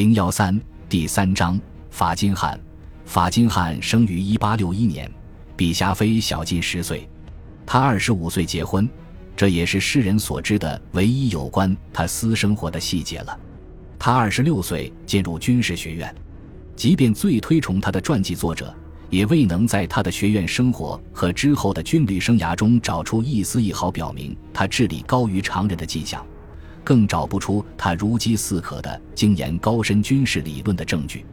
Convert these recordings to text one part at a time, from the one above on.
零幺三第三章法金汉。法金汉生于一八六一年，比霞飞小近十岁。他二十五岁结婚，这也是世人所知的唯一有关他私生活的细节了。他二十六岁进入军事学院，即便最推崇他的传记作者，也未能在他的学院生活和之后的军旅生涯中找出一丝一毫表明他智力高于常人的迹象。更找不出他如饥似渴的精研高深军事理论的证据，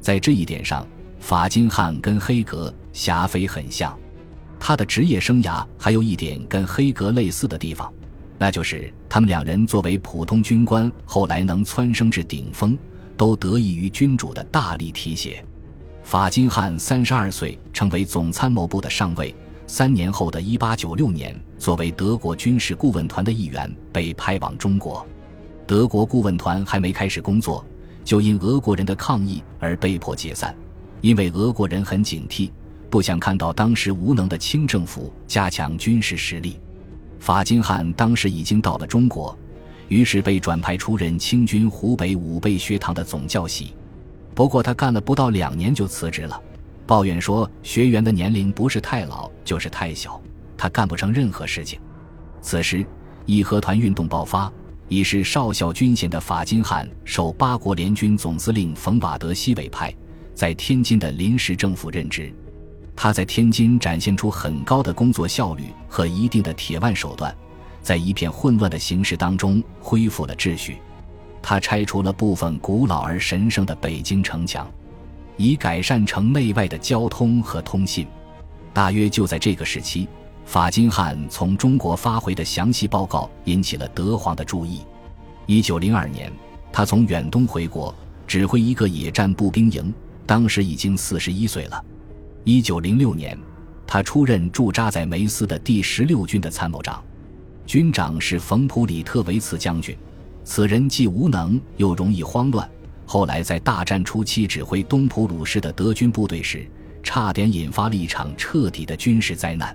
在这一点上，法金汉跟黑格、霞飞很像。他的职业生涯还有一点跟黑格类似的地方，那就是他们两人作为普通军官，后来能蹿升至顶峰，都得益于君主的大力提携。法金汉三十二岁成为总参谋部的上尉。三年后的一八九六年，作为德国军事顾问团的一员被派往中国。德国顾问团还没开始工作，就因俄国人的抗议而被迫解散。因为俄国人很警惕，不想看到当时无能的清政府加强军事实力。法金汉当时已经到了中国，于是被转派出任清军湖北武备学堂的总教习。不过他干了不到两年就辞职了。抱怨说，学员的年龄不是太老就是太小，他干不成任何事情。此时，义和团运动爆发，已是少校军衔的法金汉受八国联军总司令冯瓦德西委派，在天津的临时政府任职。他在天津展现出很高的工作效率和一定的铁腕手段，在一片混乱的形势当中恢复了秩序。他拆除了部分古老而神圣的北京城墙。以改善城内外的交通和通信。大约就在这个时期，法金汉从中国发回的详细报告引起了德皇的注意。一九零二年，他从远东回国，指挥一个野战步兵营，当时已经四十一岁了。一九零六年，他出任驻扎在梅斯的第十六军的参谋长，军长是冯普里特维茨将军。此人既无能又容易慌乱。后来在大战初期指挥东普鲁士的德军部队时，差点引发了一场彻底的军事灾难。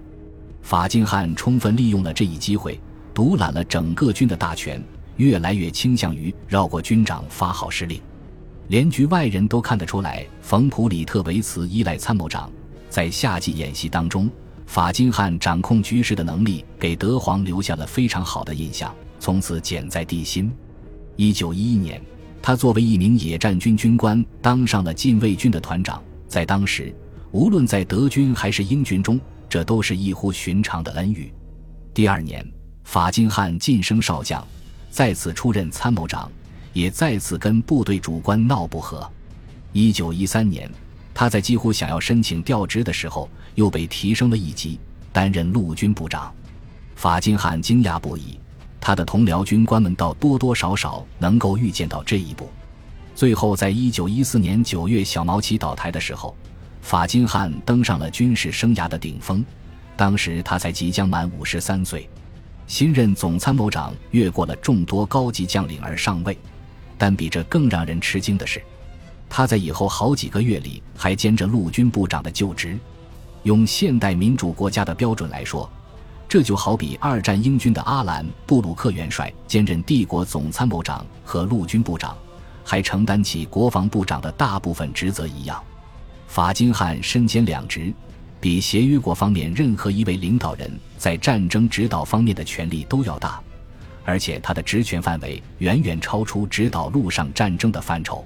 法金汉充分利用了这一机会，独揽了整个军的大权，越来越倾向于绕过军长发号施令。连局外人都看得出来，冯普里特维茨依赖参谋长。在夏季演习当中，法金汉掌控局势的能力给德皇留下了非常好的印象，从此减在地心。一九一一年。他作为一名野战军军官，当上了禁卫军的团长。在当时，无论在德军还是英军中，这都是异乎寻常的恩遇。第二年，法金汉晋升少将，再次出任参谋长，也再次跟部队主官闹不和。一九一三年，他在几乎想要申请调职的时候，又被提升了一级，担任陆军部长。法金汉惊讶不已。他的同僚军官们倒多多少少能够预见到这一步。最后，在一九一四年九月小毛奇倒台的时候，法金汉登上了军事生涯的顶峰。当时他才即将满五十三岁，新任总参谋长越过了众多高级将领而上位。但比这更让人吃惊的是，他在以后好几个月里还兼着陆军部长的就职。用现代民主国家的标准来说。这就好比二战英军的阿兰·布鲁克元帅兼任帝国总参谋长和陆军部长，还承担起国防部长的大部分职责一样。法金汉身兼两职，比协约国方面任何一位领导人在战争指导方面的权力都要大，而且他的职权范围远远超出指导陆上战争的范畴。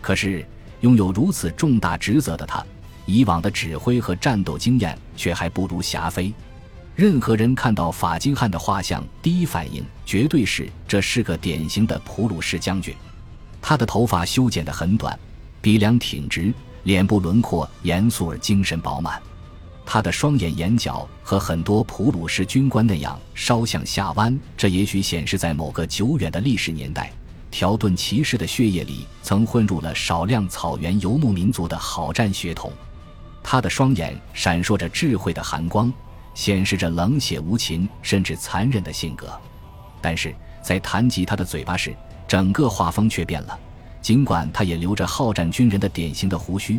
可是，拥有如此重大职责的他，以往的指挥和战斗经验却还不如霞飞。任何人看到法金汉的画像，第一反应绝对是这是个典型的普鲁士将军。他的头发修剪得很短，鼻梁挺直，脸部轮廓严肃而精神饱满。他的双眼眼角和很多普鲁士军官那样稍向下弯，这也许显示在某个久远的历史年代，条顿骑士的血液里曾混入了少量草原游牧民族的好战血统。他的双眼闪烁着智慧的寒光。显示着冷血无情甚至残忍的性格，但是在谈及他的嘴巴时，整个画风却变了。尽管他也留着好战军人的典型的胡须，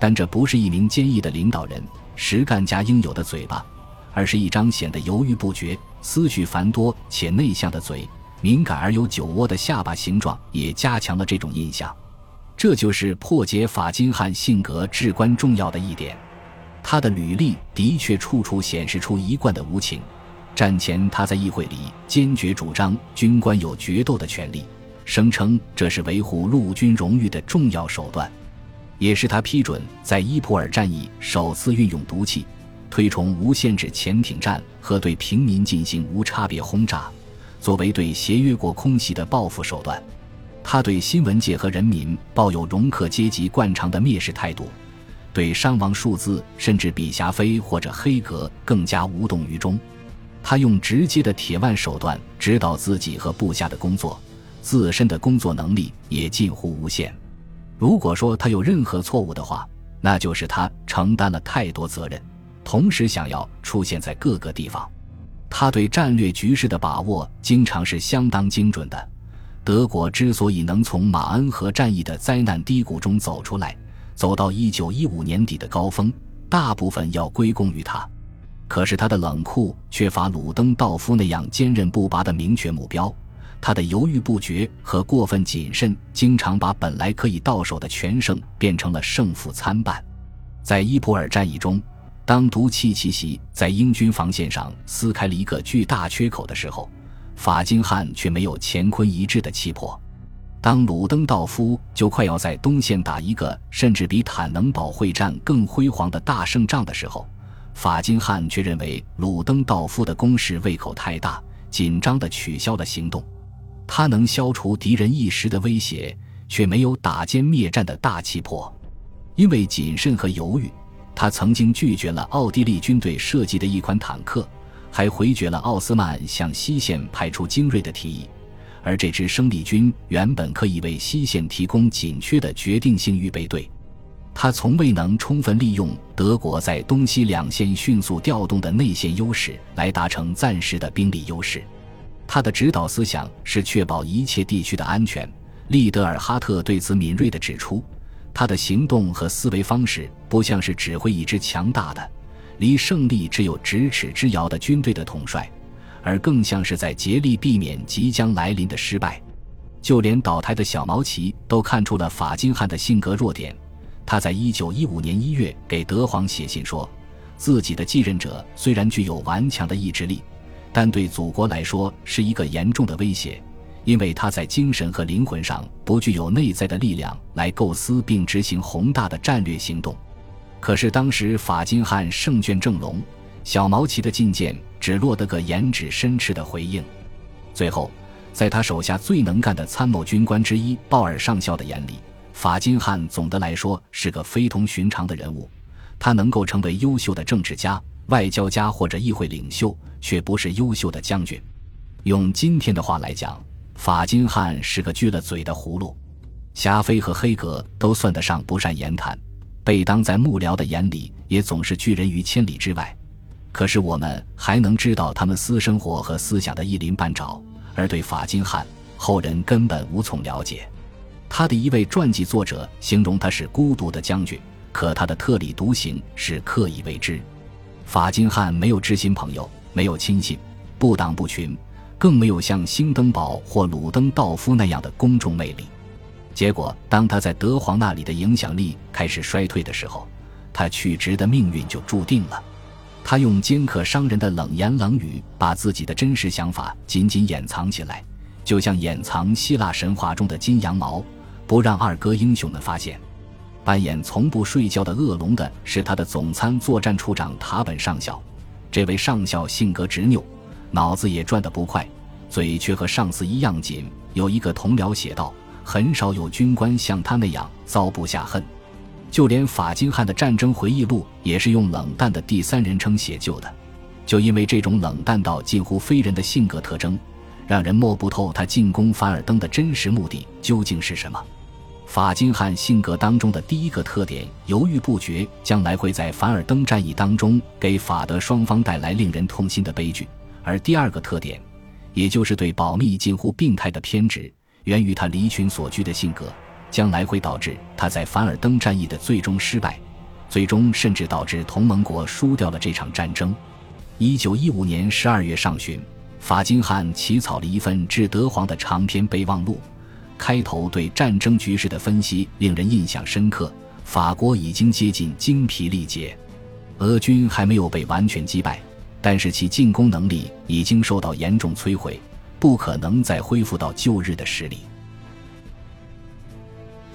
但这不是一名坚毅的领导人、实干家应有的嘴巴，而是一张显得犹豫不决、思绪繁多且内向的嘴。敏感而有酒窝的下巴形状也加强了这种印象。这就是破解法金汉性格至关重要的一点。他的履历的确处处显示出一贯的无情。战前，他在议会里坚决主张军官有决斗的权利，声称这是维护陆军荣誉的重要手段，也是他批准在伊普尔战役首次运用毒气，推崇无限制潜艇战和对平民进行无差别轰炸，作为对协约国空袭的报复手段。他对新闻界和人民抱有容克阶级惯常的蔑视态度，对伤亡数字甚至比霞飞或者黑格更加无动于衷。他用直接的铁腕手段指导自己和部下的工作，自身的工作能力也近乎无限。如果说他有任何错误的话，那就是他承担了太多责任，同时想要出现在各个地方。他对战略局势的把握经常是相当精准的。德国之所以能从马恩河战役的灾难低谷中走出来，走到一九一五年底的高峰，大部分要归功于他。可是他的冷酷缺乏鲁登道夫那样坚韧不拔的明确目标，他的犹豫不决和过分谨慎，经常把本来可以到手的全胜变成了胜负参半。在伊普尔战役中，当毒气气息在英军防线上撕开了一个巨大缺口的时候，法金汉却没有乾坤一致的气魄。当鲁登道夫就快要在东线打一个甚至比坦能堡会战更辉煌的大胜仗的时候，法金汉却认为鲁登道夫的攻势胃口太大，紧张地取消了行动。他能消除敌人一时的威胁，却没有打歼灭战的大气魄。因为谨慎和犹豫，他曾经拒绝了奥地利军队设计的一款坦克，还回绝了奥斯曼向西线派出精锐的提议。而这支生力军原本可以为西线提供紧缺的决定性预备队。他从未能充分利用德国在东西两线迅速调动的内线优势来达成暂时的兵力优势。他的指导思想是确保一切地区的安全。利德尔哈特对此敏锐地指出，他的行动和思维方式不像是指挥一支强大的、离胜利只有咫尺之遥的军队的统帅，而更像是在竭力避免即将来临的失败。就连倒台的小毛奇都看出了法金汉的性格弱点。他在一九一五年一月给德皇写信说，自己的继任者虽然具有顽强的意志力，但对祖国来说是一个严重的威胁，因为他在精神和灵魂上不具有内在的力量来构思并执行宏大的战略行动。可是当时法金汉胜券正浓，小毛奇的进谏只落得个言止深赤的回应。最后，在他手下最能干的参谋军官之一鲍尔上校的眼里。法金汉总的来说是个非同寻常的人物，他能够成为优秀的政治家、外交家或者议会领袖，却不是优秀的将军。用今天的话来讲，法金汉是个锯了嘴的葫芦。霞飞和黑格都算得上不善言谈，贝当在幕僚的眼里也总是拒人于千里之外。可是我们还能知道他们私生活和思想的一鳞半爪，而对法金汉，后人根本无从了解。他的一位传记作者形容他是孤独的将军，可他的特立独行是刻意为之。法金汉没有知心朋友，没有亲信，不党不群，更没有像兴登堡或鲁登道夫那样的公众魅力。结果，当他在德皇那里的影响力开始衰退的时候，他去职的命运就注定了。他用尖刻伤人的冷言冷语，把自己的真实想法紧紧掩藏起来，就像掩藏希腊神话中的金羊毛。不让二哥英雄们发现，扮演从不睡觉的恶龙的是他的总参作战处长塔本上校。这位上校性格执拗，脑子也转得不快，嘴却和上司一样紧。有一个同僚写道：“很少有军官像他那样遭不下恨。”就连法金汉的战争回忆录也是用冷淡的第三人称写就的。就因为这种冷淡到近乎非人的性格特征，让人摸不透他进攻凡尔登的真实目的究竟是什么。法金汉性格当中的第一个特点，犹豫不决，将来会在凡尔登战役当中给法德双方带来令人痛心的悲剧；而第二个特点，也就是对保密近乎病态的偏执，源于他离群所居的性格，将来会导致他在凡尔登战役的最终失败，最终甚至导致同盟国输掉了这场战争。一九一五年十二月上旬，法金汉起草了一份致德皇的长篇备忘录。开头对战争局势的分析令人印象深刻。法国已经接近精疲力竭，俄军还没有被完全击败，但是其进攻能力已经受到严重摧毁，不可能再恢复到旧日的实力。